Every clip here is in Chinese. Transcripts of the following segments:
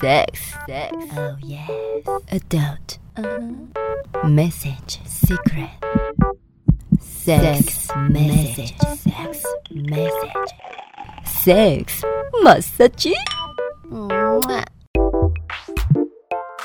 Sex, sex, oh yes. Adult, uh-huh. Message, secret. Sex, message, sex, message. Sex, massage.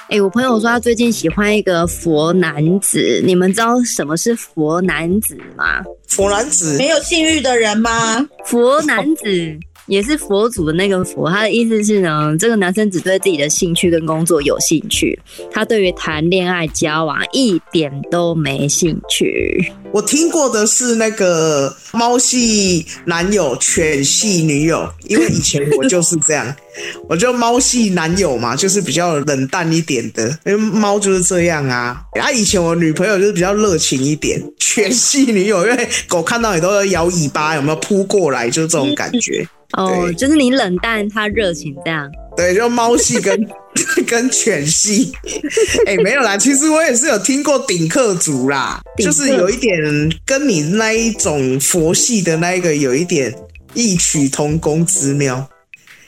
哎、欸，我朋友说他最近喜欢一个佛男子，你们知道什么是佛男子吗？佛男子没有性欲的人吗？佛男子。也是佛祖的那个佛，他的意思是呢，这个男生只对自己的兴趣跟工作有兴趣，他对于谈恋爱交往一点都没兴趣。我听过的是那个猫系男友，犬系女友，因为以前我就是这样，我就猫系男友嘛，就是比较冷淡一点的，因为猫就是这样啊。啊，以前我女朋友就是比较热情一点，犬系女友，因为狗看到你都要摇尾巴，有没有扑过来，就这种感觉。哦，就是你冷淡，他热情这样。对，就猫系跟 跟犬系。哎、欸，没有啦，其实我也是有听过顶客族啦，就是有一点跟你那一种佛系的那一个有一点异曲同工之妙。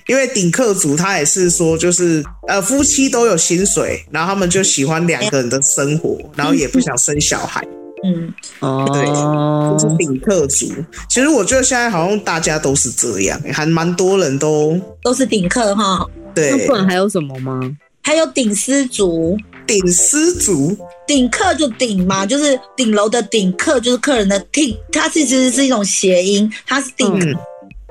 因为顶客族他也是说，就是呃夫妻都有薪水，然后他们就喜欢两个人的生活，然后也不想生小孩。嗯，哦，对，就是顶客族。其实我觉得现在好像大家都是这样，还蛮多人都都是顶客哈。对，那不然还有什么吗？还有顶丝族，顶丝族，顶客就顶嘛，就是顶楼的顶客，就是客人的顶，它其实是一种谐音，它是顶。嗯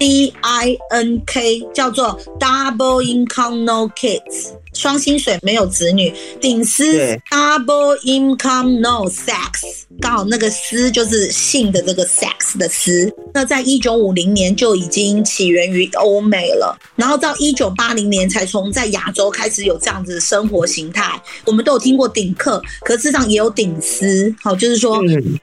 D I N K 叫做 Double Income No Kids，双薪水没有子女。顶丝 Double Income No Sex，刚好那个丝就是性的这个 sex 的丝。那在一九五零年就已经起源于欧美了，然后到一九八零年才从在亚洲开始有这样子的生活形态。我们都有听过顶客，可事实上也有顶丝，好，就是说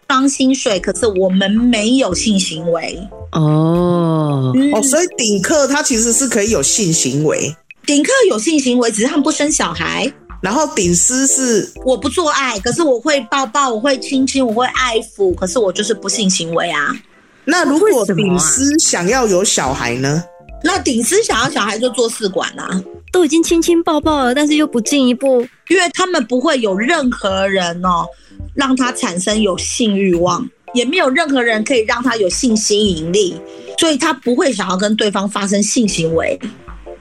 双薪水，可是我们没有性行为。哦、嗯、哦，所以顶客他其实是可以有性行为，顶客有性行为，只是他们不生小孩。然后顶丝是我不做爱，可是我会抱抱，我会亲亲，我会爱抚，可是我就是不性行为啊。那如果顶丝想要有小孩呢？那顶丝想要小孩就做试管啊，都已经亲亲抱抱了，但是又不进一步，因为他们不会有任何人哦，让他产生有性欲望。也没有任何人可以让他有性吸引力，所以他不会想要跟对方发生性行为，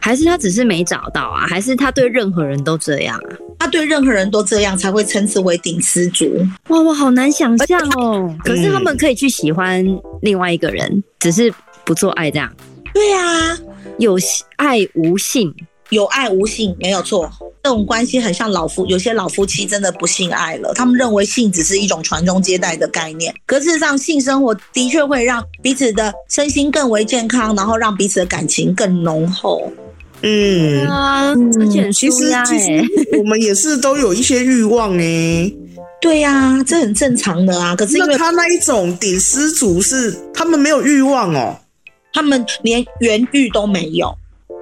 还是他只是没找到啊？还是他对任何人都这样啊？他对任何人都这样才会称之为顶丝族。哇，我好难想象哦。可是他们可以去喜欢另外一个人，只是不做爱这样。对啊，有爱无性。有爱无性没有错，这种关系很像老夫，有些老夫妻真的不性爱了，他们认为性只是一种传宗接代的概念。可事实上，性生活的确会让彼此的身心更为健康，然后让彼此的感情更浓厚。嗯啊，而且其实其实我们也是都有一些欲望哎。对呀、啊，这很正常的啊。可是因为他那一种顶丝族是他们没有欲望哦，他们连原欲都没有。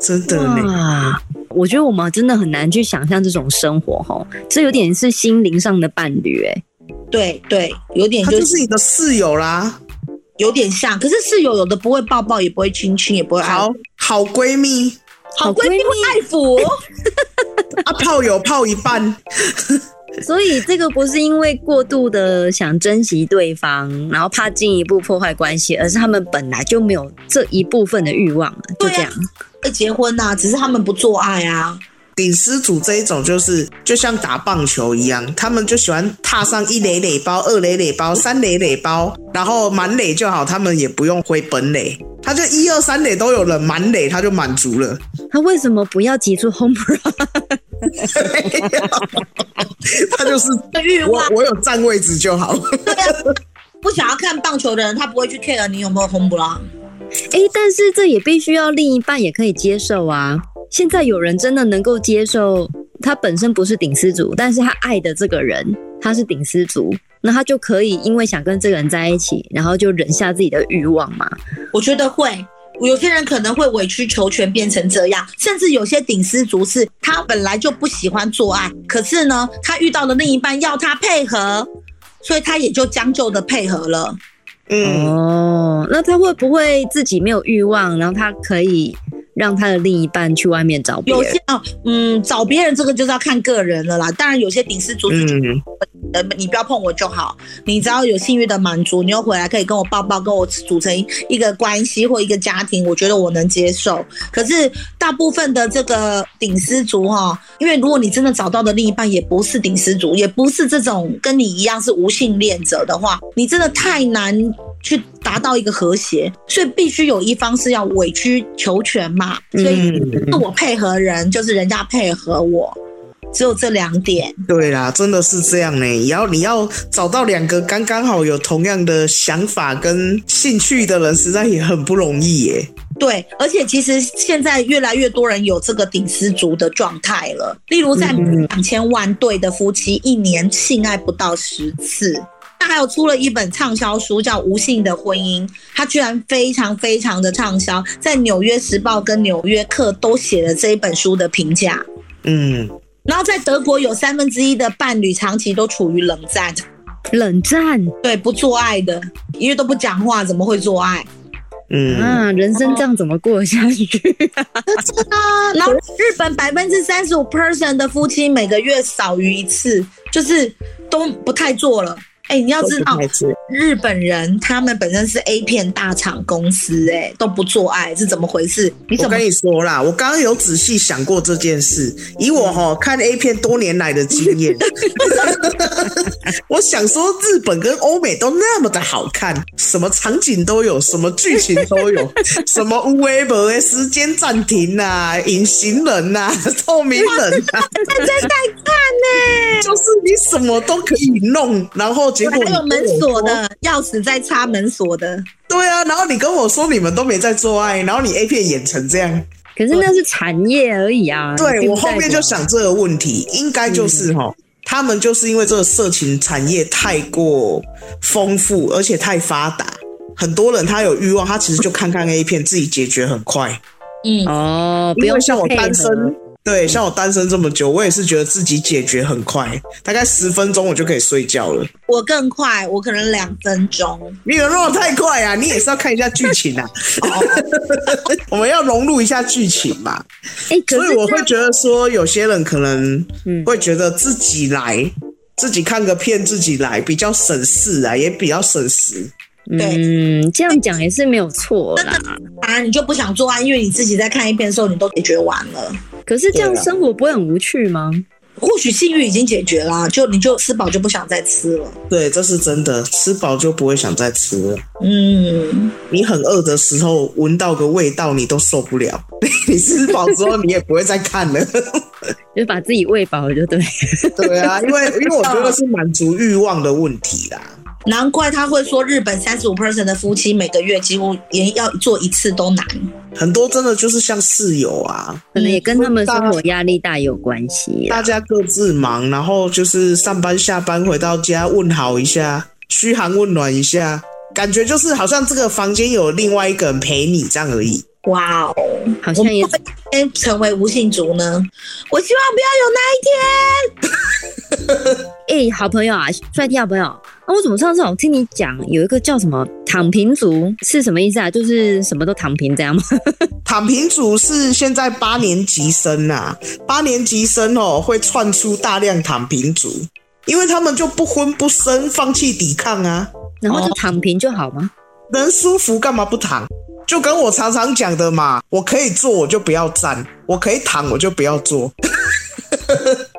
真的啊，我觉得我们真的很难去想象这种生活哈，这有点是心灵上的伴侣哎。对对，有点就是，就是你的室友啦，有点像。可是室友有的不会抱抱，也不会亲亲，也不会。好好闺蜜，好闺蜜会爱抚。啊，泡友泡一半。所以这个不是因为过度的想珍惜对方，然后怕进一步破坏关系，而是他们本来就没有这一部分的欲望了，就这样。会结婚呐，只是他们不做爱啊。顶丝族这一种就是就像打棒球一样，他们就喜欢踏上一垒垒包、二垒垒包、三垒垒包，然后满垒就好，他们也不用回本垒，他就一二三垒都有了，满垒他就满足了。他为什么不要挤出 home run？他就是我，我有占位置就好。对啊，不想要看棒球的人，他不会去 care 你有没有 home run。哎，但是这也必须要另一半也可以接受啊。现在有人真的能够接受他本身不是顶丝族，但是他爱的这个人他是顶丝族，那他就可以因为想跟这个人在一起，然后就忍下自己的欲望嘛？我觉得会。有些人可能会委曲求全变成这样，甚至有些顶丝族是他本来就不喜欢做爱，可是呢，他遇到了另一半要他配合，所以他也就将就的配合了。嗯，哦，那他会不会自己没有欲望，然后他可以让他的另一半去外面找别人。有些啊，嗯，找别人这个就是要看个人了啦。当然，有些顶丝族嗯，你不要碰我就好。你只要有性欲的满足，你又回来可以跟我抱抱，跟我组成一个关系或一个家庭，我觉得我能接受。可是大部分的这个顶丝族哈，因为如果你真的找到的另一半也不是顶丝族，也不是这种跟你一样是无性恋者的话，你真的太难去达到一个和谐，所以必须有一方是要委曲求全嘛。所以是我配合人，就是人家配合我，只有这两点。对啦，真的是这样呢。你要你要找到两个刚刚好有同样的想法跟兴趣的人，实在也很不容易耶。对，而且其实现在越来越多人有这个顶丝族的状态了。例如，在两千万对的夫妻，一年性爱不到十次。他还有出了一本畅销书，叫《无性的婚姻》，他居然非常非常的畅销，在《纽约时报》跟《纽约客》都写了这一本书的评价。嗯，然后在德国有三分之一的伴侣长期都处于冷战，冷战，对，不做爱的，因为都不讲话，怎么会做爱？嗯啊，人生这样怎么过下去啊？啊，然后日本百分之三十五 percent 的夫妻每个月少于一次，就是都不太做了。哎、欸，你要知道，日本人他们本身是 A 片大厂公司、欸，哎，都不做爱，是怎么回事？你怎么我跟你说啦，我刚刚有仔细想过这件事。以我哈看 A 片多年来的经验，我想说，日本跟欧美都那么的好看，什么场景都有，什么剧情都有，什么无微博的时间暂停啊，隐形人呐、啊，透明人啊，在在看呢、欸，就是你什么都可以弄，然后。结果还有门锁的钥匙在插门锁的，对啊，然后你跟我说你们都没在做爱，然后你 A 片演成这样，可是那是产业而已啊。对，我后面就想这个问题，应该就是哈，他们就是因为这个色情产业太过丰富，而且太发达，很多人他有欲望，他其实就看看 A 片，自己解决很快。嗯哦，不用像我单身。对，像我单身这么久，我也是觉得自己解决很快，大概十分钟我就可以睡觉了。我更快，我可能两分钟。你有那么太快啊？你也是要看一下剧情啊。我们要融入一下剧情嘛。欸，所以我会觉得说，有些人可能会觉得自己来，自己看个片，自己来比较省事啊，也比较省时。对，嗯，这样讲也是没有错啦。当然，你就不想做啊，因为你自己在看一遍的时候，你都解决完了。可是这样生活不会很无趣吗？或许性欲已经解决了，就你就吃饱就不想再吃了。对，这是真的，吃饱就不会想再吃了。嗯，你很饿的时候闻到个味道你都受不了，你吃饱之后你也不会再看了，就把自己喂饱了就对。对啊，因为因为我觉得是满足欲望的问题啦。难怪他会说，日本三十五 percent 的夫妻每个月几乎连要做一次都难。很多真的就是像室友啊，可能也跟他们生活压力大有关系。大家各自忙，然后就是上班下班回到家问好一下，嘘寒问暖一下，感觉就是好像这个房间有另外一个人陪你这样而已。哇哦，好像也会成为无性族呢。我希望不要有那一天。哎、欸，好朋友啊，帅弟好朋友，那、啊、我怎么上次好像听你讲有一个叫什么躺平族是什么意思啊？就是什么都躺平这样吗？躺平族是现在八年级生啊，八年级生哦会窜出大量躺平族，因为他们就不婚不生，放弃抵抗啊，然后就躺平就好吗？能舒服干嘛不躺？就跟我常常讲的嘛，我可以坐我就不要站，我可以躺我就不要坐。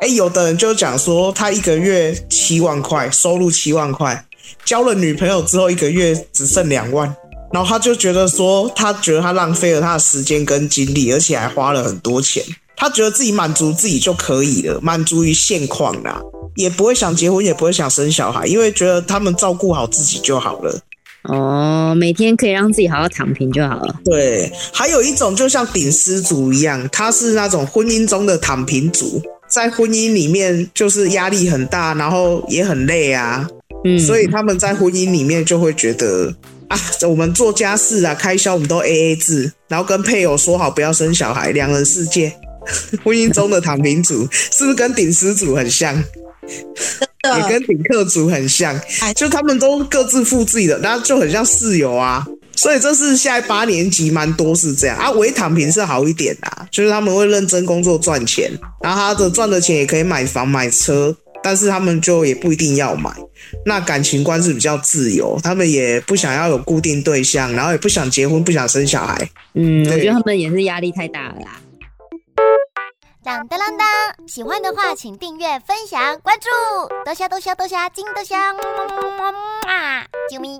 哎、欸，有的人就讲说，他一个月七万块，收入七万块，交了女朋友之后一个月只剩两万，然后他就觉得说，他觉得他浪费了他的时间跟精力，而且还花了很多钱。他觉得自己满足自己就可以了，满足于现况啦，也不会想结婚，也不会想生小孩，因为觉得他们照顾好自己就好了。哦，每天可以让自己好好躺平就好了。对，还有一种就像顶丝族一样，他是那种婚姻中的躺平族，在婚姻里面就是压力很大，然后也很累啊。嗯，所以他们在婚姻里面就会觉得啊，我们做家事啊，开销我们都 AA 制，然后跟配偶说好不要生小孩，两人世界。婚姻中的躺平族是不是跟顶丝族很像？也跟顶客族很像，就他们都各自付自己的，那就很像室友啊。所以这是现在八年级蛮多是这样啊，微躺平是好一点啦，就是他们会认真工作赚钱，然后他的赚的钱也可以买房买车，但是他们就也不一定要买。那感情观是比较自由，他们也不想要有固定对象，然后也不想结婚，不想生小孩。嗯，我觉得他们也是压力太大了啦。当当当当，喜欢的话请订阅、分享、关注，多虾多虾多虾，金多虾，么么么么么啊！啾咪。